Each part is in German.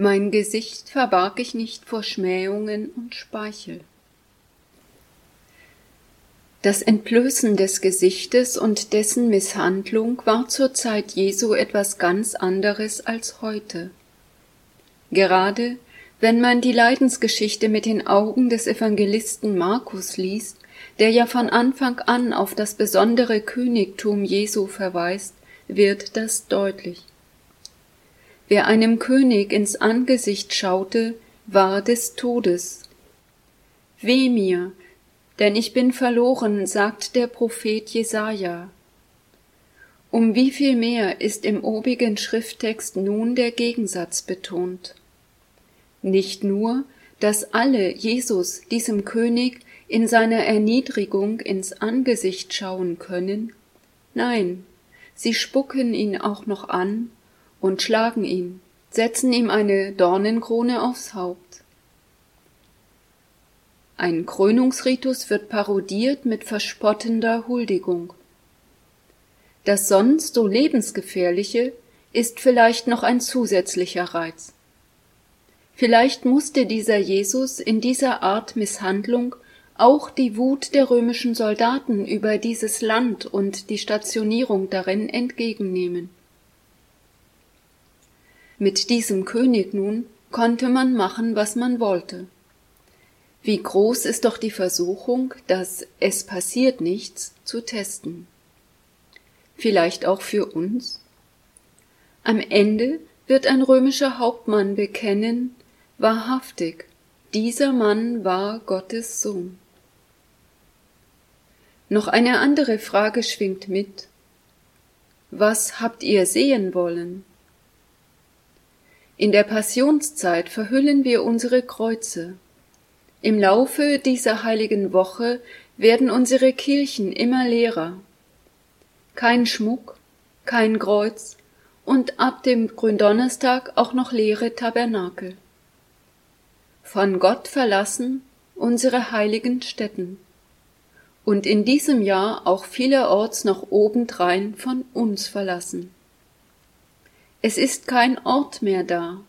Mein Gesicht verbarg ich nicht vor Schmähungen und Speichel. Das Entblößen des Gesichtes und dessen Misshandlung war zur Zeit Jesu etwas ganz anderes als heute. Gerade wenn man die Leidensgeschichte mit den Augen des Evangelisten Markus liest, der ja von Anfang an auf das besondere Königtum Jesu verweist, wird das deutlich. Wer einem König ins Angesicht schaute, war des Todes. Weh mir, denn ich bin verloren, sagt der Prophet Jesaja. Um wie viel mehr ist im obigen Schrifttext nun der Gegensatz betont. Nicht nur, dass alle Jesus, diesem König, in seiner Erniedrigung ins Angesicht schauen können, nein, sie spucken ihn auch noch an und schlagen ihn, setzen ihm eine Dornenkrone aufs Haupt. Ein Krönungsritus wird parodiert mit verspottender Huldigung. Das sonst so lebensgefährliche ist vielleicht noch ein zusätzlicher Reiz. Vielleicht musste dieser Jesus in dieser Art Misshandlung auch die Wut der römischen Soldaten über dieses Land und die Stationierung darin entgegennehmen. Mit diesem König nun konnte man machen, was man wollte. Wie groß ist doch die Versuchung, das es passiert nichts zu testen. Vielleicht auch für uns? Am Ende wird ein römischer Hauptmann bekennen, wahrhaftig, dieser Mann war Gottes Sohn. Noch eine andere Frage schwingt mit. Was habt ihr sehen wollen? In der Passionszeit verhüllen wir unsere Kreuze. Im Laufe dieser heiligen Woche werden unsere Kirchen immer leerer. Kein Schmuck, kein Kreuz und ab dem Gründonnerstag auch noch leere Tabernakel. Von Gott verlassen unsere heiligen Stätten und in diesem Jahr auch vielerorts noch obendrein von uns verlassen. Es ist kein Ort mehr da.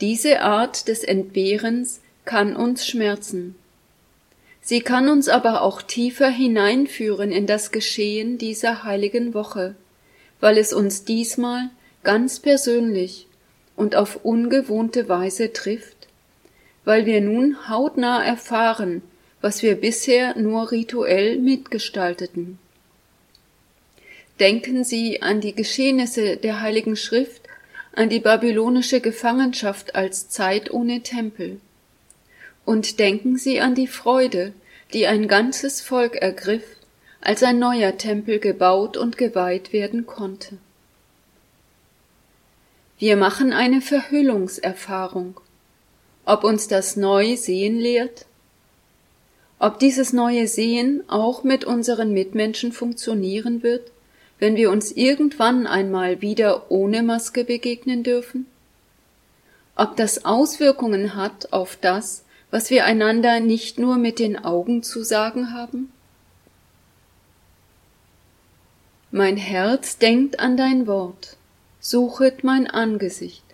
Diese Art des Entbehrens kann uns schmerzen. Sie kann uns aber auch tiefer hineinführen in das Geschehen dieser heiligen Woche, weil es uns diesmal ganz persönlich und auf ungewohnte Weise trifft, weil wir nun hautnah erfahren, was wir bisher nur rituell mitgestalteten. Denken Sie an die Geschehnisse der Heiligen Schrift, an die babylonische Gefangenschaft als Zeit ohne Tempel. Und denken Sie an die Freude, die ein ganzes Volk ergriff, als ein neuer Tempel gebaut und geweiht werden konnte. Wir machen eine Verhüllungserfahrung. Ob uns das neu sehen lehrt, ob dieses neue Sehen auch mit unseren Mitmenschen funktionieren wird, wenn wir uns irgendwann einmal wieder ohne Maske begegnen dürfen? Ob das Auswirkungen hat auf das, was wir einander nicht nur mit den Augen zu sagen haben? Mein Herz denkt an dein Wort, suchet mein Angesicht.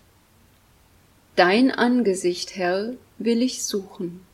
Dein Angesicht, Herr, will ich suchen.